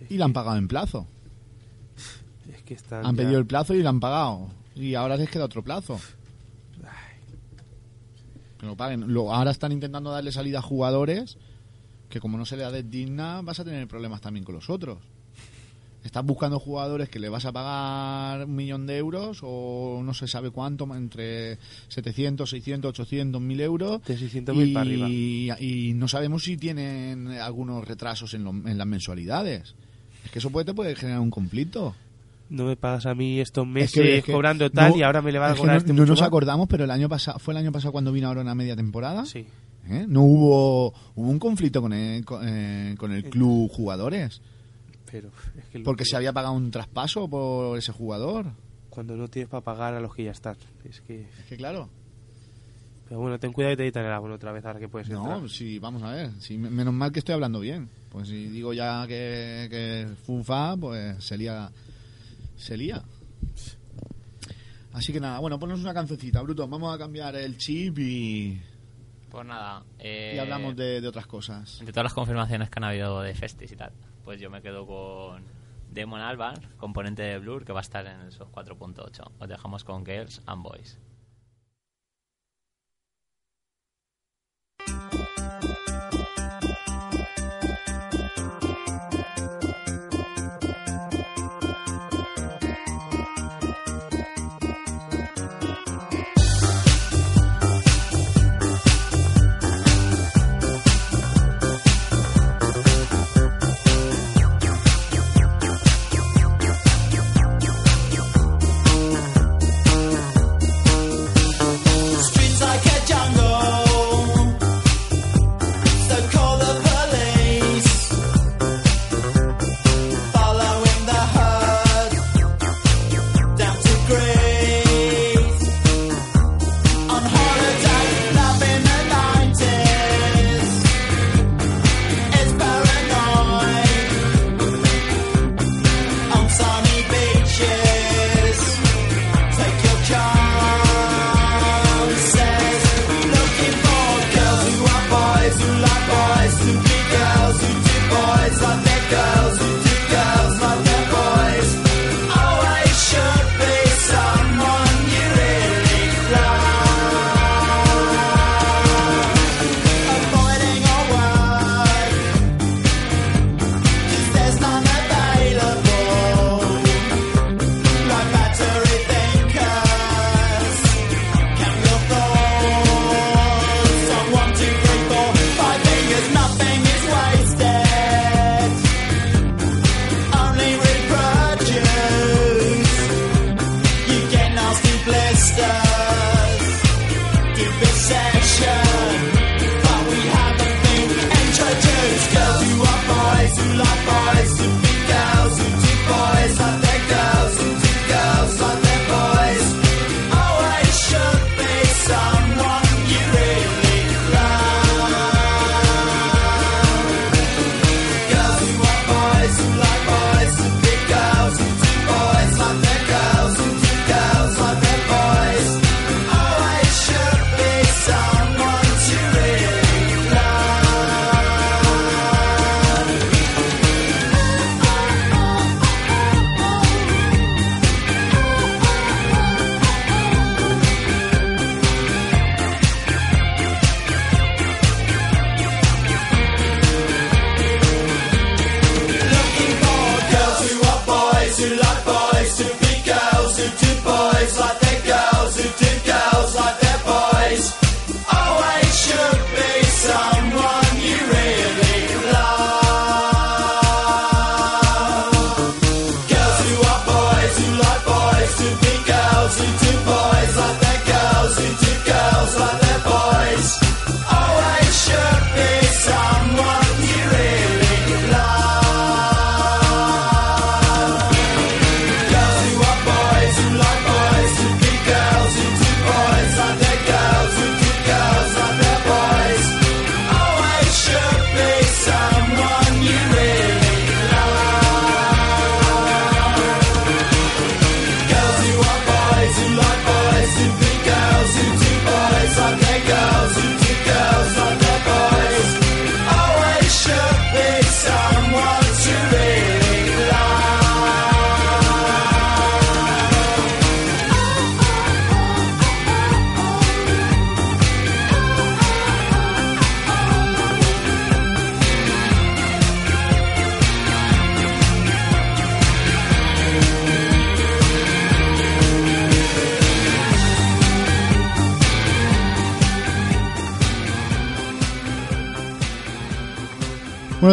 Y la han pagado en plazo. Es que están Han ya- pedido el plazo y la han pagado. Y ahora les queda otro plazo. Que lo paguen. Lo- ahora están intentando darle salida a jugadores que como no se le da digna vas a tener problemas también con los otros. Estás buscando jugadores que le vas a pagar un millón de euros o no se sabe cuánto, entre 700, 600, 800, 1000 euros. De 600.000 para arriba. Y, y no sabemos si tienen algunos retrasos en, lo- en las mensualidades. Es que eso puede, te puede generar un conflicto. No me pagas a mí estos Es meses que- es que cobrando tal no- y ahora me le va a es que cobrar no, este no mucho nos acordamos, pero el año pasado fue el año pasado cuando vino ahora una media temporada. Sí. ¿eh? No hubo hubo un conflicto con el, con, eh, con el club jugadores Pero es que porque que- se había pagado un traspaso por ese jugador. cuando no tienes para pagar a los que ya están. Es que... Es que claro. Pero bueno, ten cuidado y te editan el abono otra vez ahora que puedes entrar. No, sí, vamos a ver. Sí, me- menos mal que estoy hablando bien. Pues si digo ya que, que fufa, pues se lía. Se lía. Así que nada, bueno, ponnos una cancioncita, Bruto. Vamos a cambiar el chip y, Pues nada. eh, y hablamos de, de otras cosas. Entre todas las confirmaciones que han habido de Festis y tal, pues yo me quedo con Demon Alban, componente de Blur, que va a estar en esos 4.8. Os dejamos con Girls and Boys.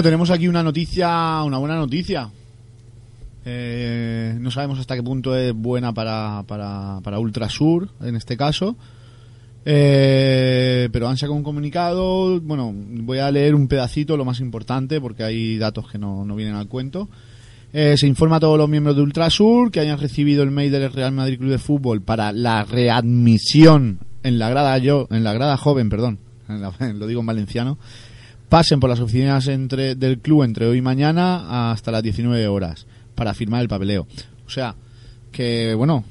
Tenemos aquí una noticia, una buena noticia. Eh, no sabemos hasta qué punto es buena para, para, para Ultrasur, en este caso. Eh, pero han sacado un comunicado. Bueno, voy a leer un pedacito, lo más importante, porque hay datos que no, no vienen al cuento. Eh, se informa a todos los miembros de Ultrasur que hayan recibido el mail del Real Madrid Club de Fútbol para la readmisión en la grada yo, en la grada joven, perdón, en la- [LAUGHS] lo digo en valenciano, pasen por las oficinas entre, del club entre hoy y mañana hasta las 19 horas para firmar el papeleo. O sea, que bueno,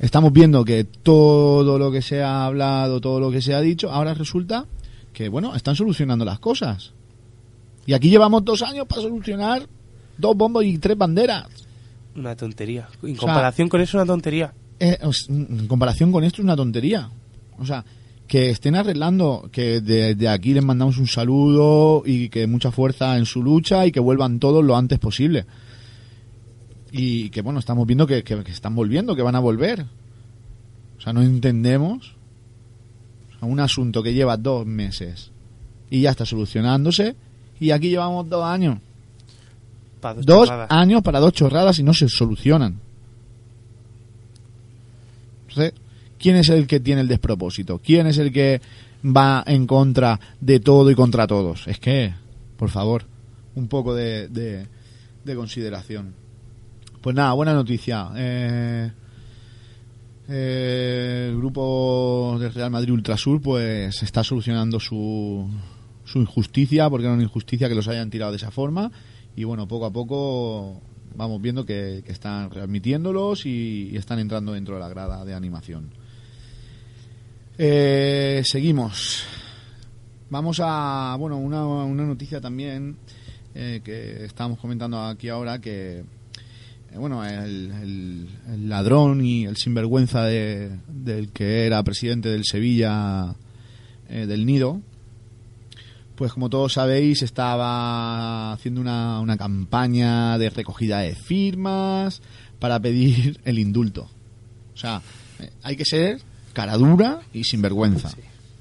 estamos viendo que todo lo que se ha hablado, todo lo que se ha dicho, ahora resulta que bueno, están solucionando las cosas. Y aquí llevamos dos años para solucionar dos bombos y tres banderas. Una tontería. En sea- comparación con eso, una tontería. Eh, en comparación con esto es una tontería. O sea, que estén arreglando, que desde aquí les mandamos un saludo y que mucha fuerza en su lucha y que vuelvan todos lo antes posible. Y que bueno, estamos viendo que, que- que están volviendo, que van a volver. O sea, no entendemos o sea, un asunto que lleva dos meses y ya está solucionándose y aquí llevamos dos años. Pa' dos Dos años para dos chorradas y no se solucionan. Entonces, ¿quién es el que tiene el despropósito? ¿Quién es el que va en contra de todo y contra todos? Es que, por favor, un poco de, de- de consideración. Pues nada, buena noticia. Eh, eh, el grupo del Real Madrid Ultrasur pues está solucionando su, su injusticia, porque era una injusticia que los hayan tirado de esa forma. Y bueno, poco a poco vamos viendo que, que están readmitiéndolos y, y están entrando dentro de la grada de animación. Eh, seguimos. Vamos a, bueno, una, una noticia también eh, que estábamos comentando aquí ahora que, eh, bueno, el, ladrón y el sinvergüenza de- del que era presidente del Sevilla, eh, del Nido, pues como todos sabéis estaba haciendo una, una campaña de recogida de firmas para pedir el indulto. O sea, hay que ser cara dura y sinvergüenza.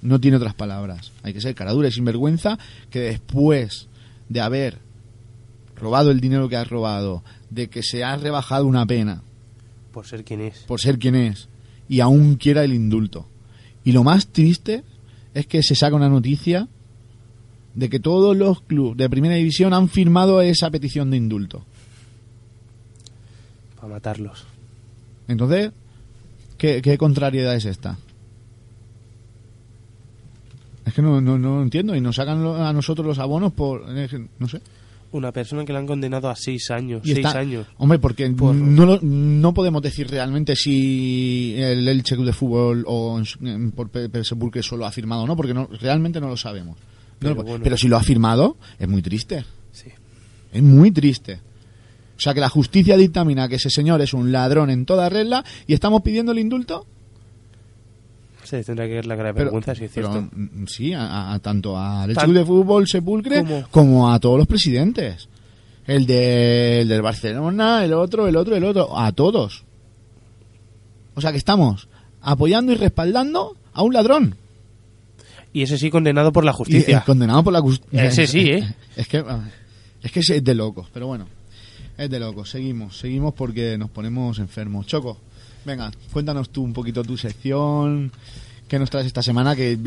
No tiene otras palabras. Hay que ser cara dura y sinvergüenza que después de haber robado el dinero que has robado, de que se ha rebajado una pena Por ser quien es. por ser quien es y aún quiera el indulto. Y lo más triste es que se saca una noticia de que todos los clubes de primera división han firmado esa petición de indulto. Para matarlos. Entonces, ¿qué, qué contrariedad es esta? Es que no, no, no entiendo y nos sacan lo- a nosotros los abonos por... No sé. Una persona que le han condenado a seis años. Y seis está- años. Hombre, porque Por- no, lo- no podemos decir realmente si el Elche Club de Fútbol o por Pe- Pere Sepulcre solo ha firmado o no, porque no, realmente no lo sabemos. No Pero lo- bueno. pero si lo ha firmado, es muy triste. Sí. Es muy triste. O sea, que la justicia dictamina que ese señor es un ladrón en toda regla y estamos pidiendo el indulto. Se tendrá que ver la gran vergüenza, si es cierto. mm, sí, a, a- tanto al Tan- Club de Fútbol Sepulcre Como- como a todos los presidentes. El, de, el del Barcelona, el otro, el otro, el otro. A todos. O sea que estamos apoyando y respaldando a un ladrón. Y ese sí condenado por la Y, justicia. eh, condenado por la justicia. Ese sí, [LAUGHS] ¿eh? Es que, es que es de locos, pero bueno. Es de locos. Seguimos, seguimos porque nos ponemos enfermos. Choco, venga, cuéntanos tú un poquito tu sección. ¿Qué nos traes esta semana? Que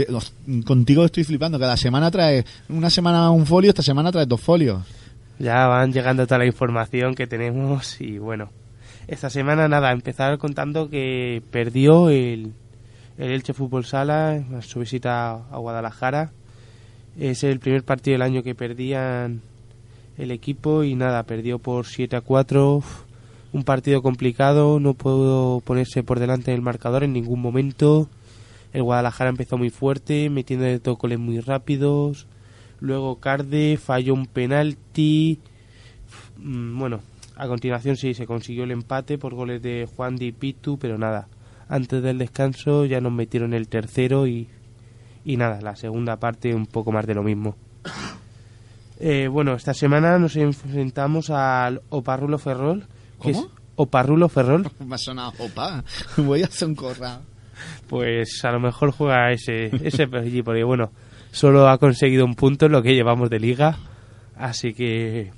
contigo estoy flipando. Cada semana traes una semana un folio, esta semana traes dos folios. Ya van llegando toda la información que tenemos y bueno. Esta semana nada, empezar contando que perdió el, el Elche Fútbol Sala en su visita a Guadalajara. Es el primer partido del año que perdían el equipo y nada, perdió por 7 a 4. Uf, Un partido complicado, no pudo ponerse por delante del marcador en ningún momento. El Guadalajara empezó muy fuerte, metiendo de todo goles muy rápidos. Luego Carde falló un penalti. Mm, Bueno, a continuación sí se consiguió el empate por goles de Juan Di Pitu, pero nada. Antes del descanso ya nos metieron el tercero y, y nada, la segunda parte un poco más de lo mismo. Eh, bueno, esta semana nos enfrentamos al Oparrulo Ferrol. que ¿Cómo? es Oparrulo Ferrol. [LAUGHS] Me ha sonado opa. [LAUGHS] Voy a soncorrar. Pues a lo mejor juega ese, ese [LAUGHS] porque bueno, solo ha conseguido un punto en lo que llevamos de liga. Así que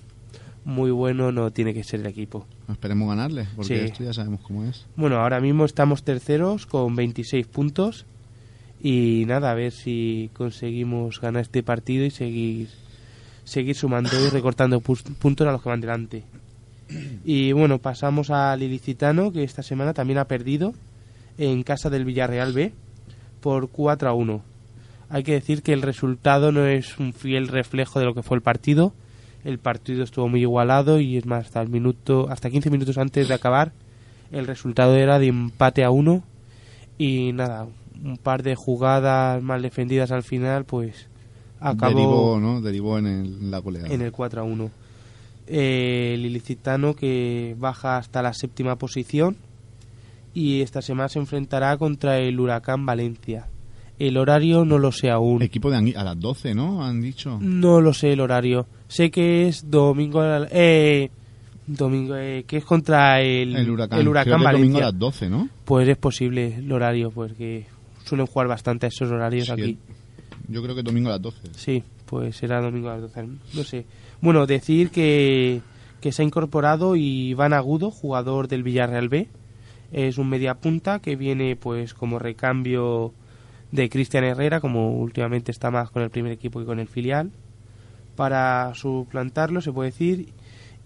muy bueno no tiene que ser el equipo. Esperemos ganarle, porque Sí. esto ya sabemos cómo es. Bueno, ahora mismo estamos terceros con 26 puntos y nada, a ver si conseguimos ganar este partido y seguir seguir sumando y recortando pus- puntos a los que van delante. Y bueno, pasamos al Ilicitano que esta semana también ha perdido en casa del Villarreal B por 4 a 1. Hay que decir que el resultado no es un fiel reflejo de lo que fue el partido. El partido estuvo muy igualado y es más hasta el minuto hasta 15 minutos antes de acabar el resultado era de empate a uno y nada, un par de jugadas mal defendidas al final, pues acabó Derivó, ¿no? Derivó en, el- en la goleada. en el 4 a 1. Eh, el ilicitano que baja hasta la séptima posición y esta semana se enfrentará contra el Huracán Valencia. El horario no lo sé aún. Equipo de a las 12, ¿no? Han dicho. No lo sé el horario. Sé que es domingo. Eh, domingo eh, que es contra el, El huracán. el Huracán Creo que Valencia. domingo a las 12, ¿no? Pues es posible el horario, porque suelen jugar bastante a esos horarios aquí. Yo creo que domingo a las 12. Sí, pues será domingo a las 12. No sé. Bueno, decir que, que se ha incorporado Iván Agudo, jugador del Villarreal B. Es un media punta que viene pues como recambio de Cristian Herrera, como últimamente está más con el primer equipo que con el filial. Para suplantarlo, se puede decir.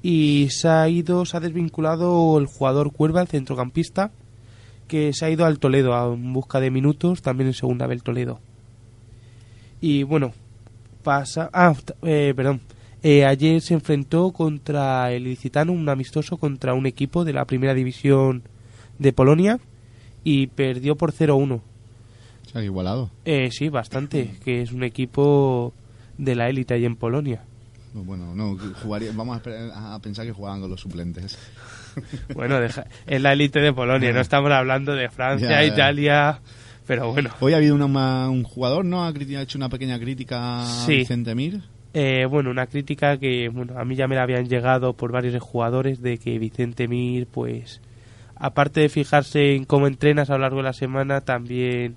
Y se ha ido, se ha desvinculado el jugador Cuerva, el centrocampista, que se ha ido al Toledo en busca de minutos, también en segunda vez el Toledo. Y bueno, pasa. Ah, eh, perdón. Eh, ayer se enfrentó contra el Licitano, un amistoso contra un equipo de la primera división de Polonia y perdió por 0-1. O sea, igualado. Eh, sí, bastante, [LAUGHS] que es un equipo de la élite ahí en Polonia. Bueno, no, jugaría, vamos a, pensar que jugaban con los suplentes. [LAUGHS] Bueno, deja- es la élite de Polonia, no [LAUGHS] estamos hablando de Francia, Ya, ya. Italia, pero bueno. Hoy ha habido una- un jugador, ¿no? Ha, hecho una pequeña crítica a. Vicente Mir. Eh, bueno, una crítica que bueno, a mí ya me la habían llegado por varios jugadores de que Vicente Mir, pues, aparte de fijarse en cómo entrenas a lo largo de la semana, también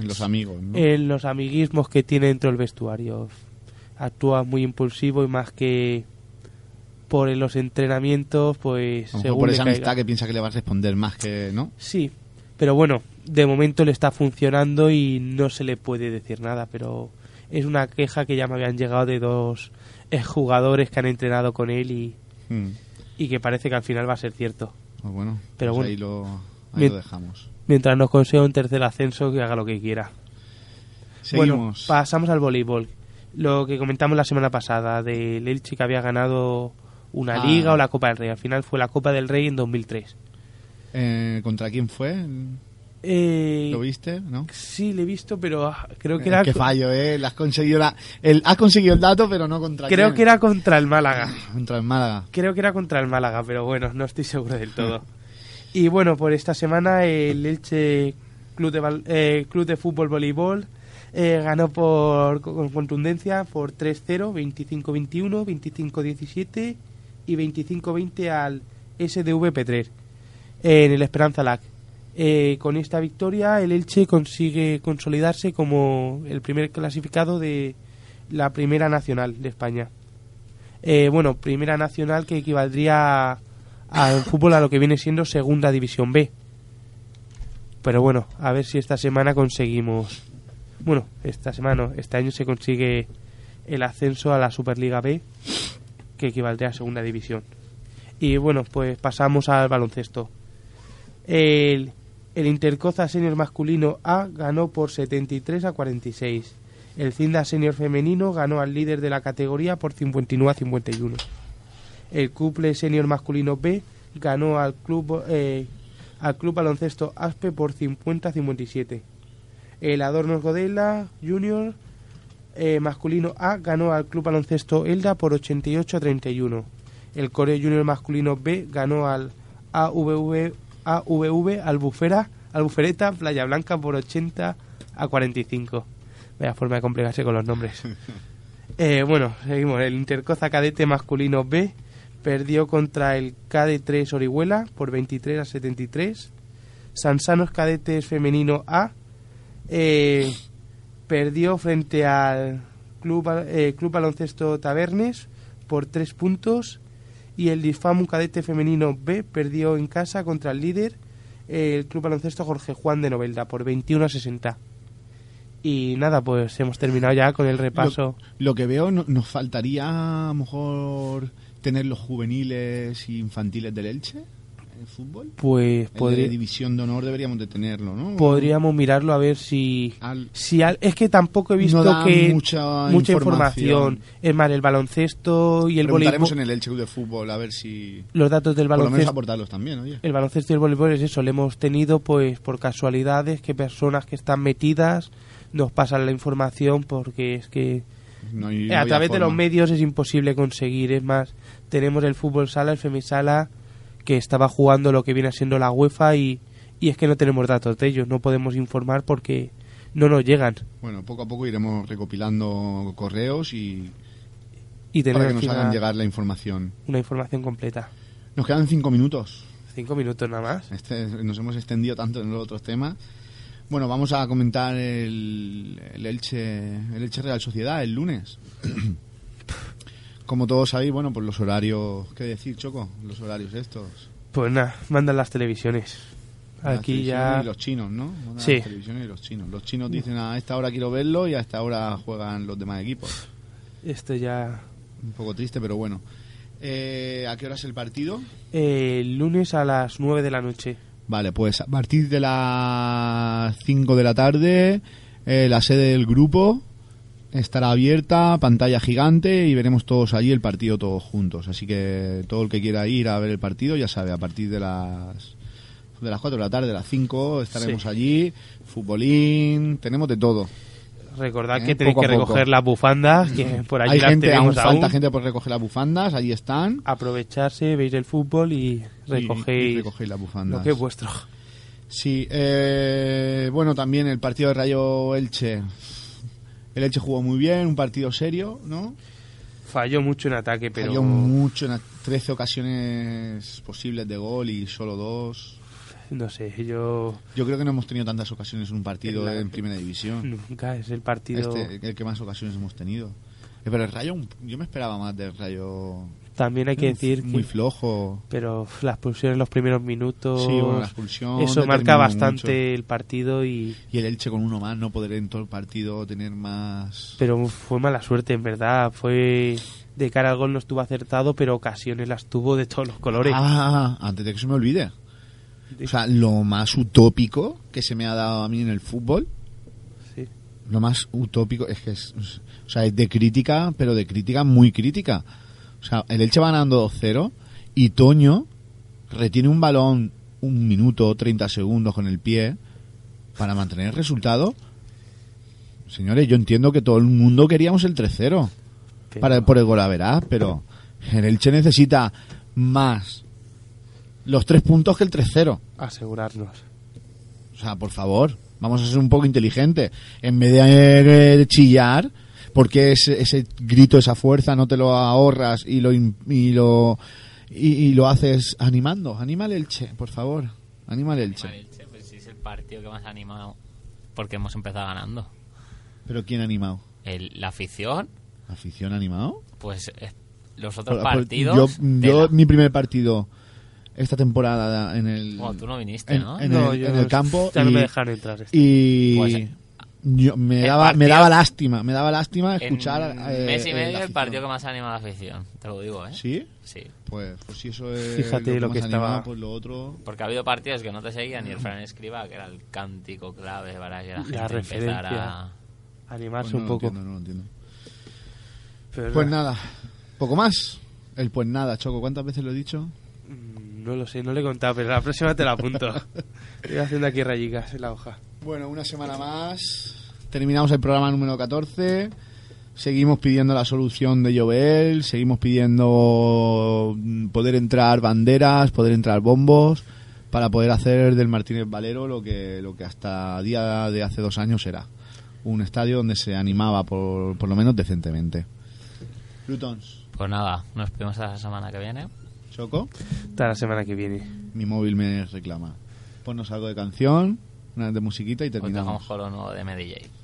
En los amigos, ¿no? en los amiguismos que tiene dentro del vestuario. Actúa muy impulsivo y más que por los entrenamientos, pues según por esa caiga. amistad que piensa que le va a responder más que, ¿no? Sí, pero bueno, de momento le está funcionando y no se le puede decir nada, pero es una queja que ya me habían llegado de dos jugadores que han entrenado con él y, Mm. y que parece que al final va a ser cierto. Pues bueno, Pero pues bueno. ahí, lo, ahí Bien. lo dejamos. Mientras nos consiga un tercer ascenso, que haga lo que quiera. Bueno, Seguimos. pasamos al voleibol. Lo que comentamos la semana pasada del Elche que había ganado una Ah. liga o la Copa del Rey. Al final fue la Copa del Rey en 2003. Eh, ¿Contra quién fue? Eh, ¿Lo viste? ¿No? sí, le he visto, pero ah, creo que era Qué fallo, ¿eh? Has conseguido, la, el, has conseguido el dato, pero no contra creo quién. que era contra el Málaga. Contra el Málaga. Creo que era contra el Málaga, pero bueno, no estoy seguro del todo. [LAUGHS] Y bueno, por esta semana el Elche Club de, eh, Club de Fútbol Voleibol eh, ganó por con contundencia por 3-0, 25-21, 25-17 y 25-20 al SDV Petrer en el Esperanza LAC. Eh, con esta victoria el Elche consigue consolidarse como el primer clasificado de la Primera Nacional de España. Eh, bueno, Primera Nacional que equivaldría al fútbol a lo que viene siendo Segunda División B. Pero bueno, a ver si esta semana conseguimos... Bueno, esta semana, este año se consigue el ascenso a la Superliga B, que equivaldría a Segunda División. Y bueno, pues pasamos al baloncesto. El, Intercoza Senior masculino A ganó por 73 a 46. El Cinda Senior femenino ganó al líder de la categoría por 59 a 51. El Couple Senior masculino B ganó al club eh, al club baloncesto Aspe por 50 a 57. El Adornos Godela Junior eh, masculino A ganó al club baloncesto Elda por 88 a 31. El Coreo Junior masculino B ganó al AVV, AVV Albufera, Albufereta Playa Blanca por 80 a 45. Vaya forma de complicarse con los nombres. [LAUGHS] Eh, bueno, seguimos. El Intercoza Cadete masculino B perdió contra el KD3 Orihuela por 23 a 73. Sansanos Cadetes femenino A eh, perdió frente al Club, eh, Club Baloncesto Tabernes por 3 puntos y el Disfamu Cadete Femenino B perdió en casa contra el líder, el Club Baloncesto Jorge Juan de Novelda, por 21 a 60. Y nada, pues hemos terminado ya con el repaso. Lo que veo, no- nos faltaría a lo mejor tener los juveniles y infantiles del Elche en fútbol. Pues de podría- división de honor deberíamos de tenerlo, ¿no? podríamos mirarlo a ver si... Al- si al- es que tampoco he visto No que mucha mucha información. información. Es más, el baloncesto y el voleibol, en el Elche de Fútbol a ver si... los datos del Por lo menos baloncesto, aportarlos también, oye. el baloncesto y el voleibol es eso, lo hemos tenido pues por casualidades que personas que están metidas nos pasan la información porque es que No hay- no a través de los medios es imposible conseguir. Es más, tenemos el fútbol sala, el femisala, que estaba jugando lo que viene siendo la UEFA y, y es que no tenemos datos de ellos. No podemos informar porque no nos llegan. Bueno, poco a poco iremos recopilando correos y Y para tenemos que nos hagan llegar la información. una información completa. Nos quedan cinco minutos. Cinco minutos nada más. Este, nos hemos extendido tanto en los otros temas. Bueno, vamos a comentar el, el Elche, el Elche Real Sociedad el lunes. [COUGHS] Como todos sabéis, bueno, pues los horarios, ¿qué decir, Choco? Los horarios estos. Pues nada, mandan las televisiones. Las Aquí televisiones ya... Y los chinos, ¿no? Mandan Sí. Las televisiones y los chinos. Los chinos dicen a esta hora quiero verlo y a esta hora juegan los demás equipos. Esto ya... Un poco triste, pero bueno. Eh, ¿A qué hora es el partido? eh, el lunes a las nueve de la noche. Vale, pues a partir de las 5 de la tarde, eh, la sede del grupo estará abierta, pantalla gigante y veremos todos allí el partido todos juntos. Así que todo el que quiera ir a ver el partido, ya sabe, a partir de las de las 4 de la tarde, de las 5 estaremos Sí. allí, futbolín, tenemos de todo. Recordad Eh, que tenéis que recoger las bufandas, que por allí Hay las gente, aún tenemos falta aún. gente por recoger las bufandas, allí están. Aprovecharse, veis el fútbol y y- recogéis y recogéis las bufandas. lo que es vuestro. Sí, eh, bueno, también el partido de Rayo Elche. El Elche jugó muy bien, un partido serio, ¿no? Falló mucho en ataque, pero Falló mucho, en 13 ocasiones posibles de gol y solo dos. no sé, yo Yo creo que no hemos tenido tantas ocasiones en un partido En la- en primera división. nunca es el partido. Este, el que más ocasiones hemos tenido. Pero el Rayo, yo me esperaba más del Rayo. También hay que decir muy que, flojo. pero la expulsión en los primeros minutos, Sí, bueno, la expulsión eso marca bastante mucho. el partido y Y el Elche con uno más, no poder en todo el partido tener más. pero fue mala suerte en verdad, fue de cara al gol no estuvo acertado, pero ocasiones las tuvo de todos los colores. Ah, antes de que se me olvide. O sea, lo más utópico que se me ha dado a mí en el fútbol, Sí. lo más utópico es que es, o sea, es de crítica, pero de crítica muy crítica. O sea, el Elche va ganando 2-0 y Toño retiene un balón un minuto, 30 segundos con el pie para mantener el resultado. Señores, yo entiendo que todo el mundo queríamos el 3-0 Pero- para, por el golaveraz, pero el Elche necesita más los tres puntos que el 3-0. asegurarnos. O sea, por favor, vamos a ser un poco inteligentes. En vez de eh, chillar, porque ese, ese grito, esa fuerza no te lo ahorras y lo im- y lo y, y lo haces animando. Anima al Elche, por favor. Anima al Elche. Elche, pues sí es el partido que más ha animado porque hemos empezado ganando. Pero ¿quién ha animado? El- la afición, ¿Afición ha animado? pues eh, los otros Por- por- partidos. Yo, yo mi primer partido esta temporada en el Bueno, tú no viniste, en, ¿no? en No, el, yo en el campo ya no y, me dejaron entrar. este. y Pues, yo, me daba me daba lástima me daba lástima En escuchar eh, mes y medio el partido que más ha animado a la afición, te lo digo, ¿eh? sí Sí. pues pues si eso es Fíjate lo que estaba- animado, pues lo otro Porque ha habido partidos que no te seguían y el Fran escriba, que era el cántico clave para que la gente La empezara referencia. a... Animarse pues no un lo poco. entiendo, no lo entiendo. Pero pues no, nada poco más el pues nada choco cuántas veces lo he dicho mm, no lo sé, no le he contado, pero la próxima te la apunto. [LAUGHS] Estoy haciendo aquí rayicas en la hoja. Bueno, una semana más. Terminamos el programa número 14. Seguimos pidiendo la solución de Jovel. Seguimos pidiendo mm, poder entrar banderas, poder entrar bombos, para poder hacer del Martínez Valero lo que, lo que hasta día de hace dos años era. Un estadio donde se animaba por, por lo menos decentemente. Plutons, Pues nada, nos vemos la semana que viene. Choco, Hasta la semana que viene. mi móvil me reclama. Ponnos algo de canción, una de musiquita y Hoy terminamos. dejamos con lo nuevo de MDJ.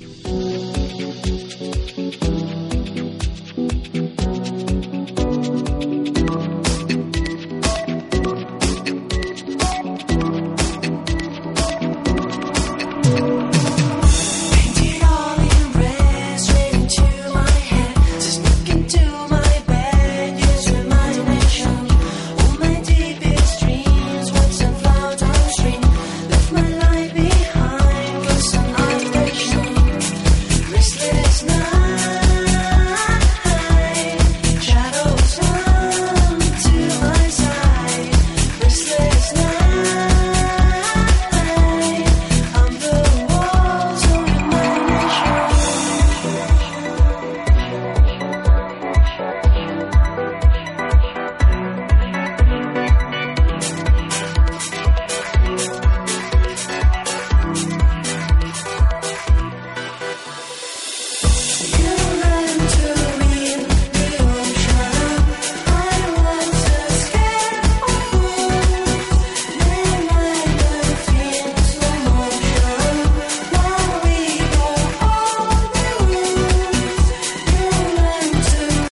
Thank you.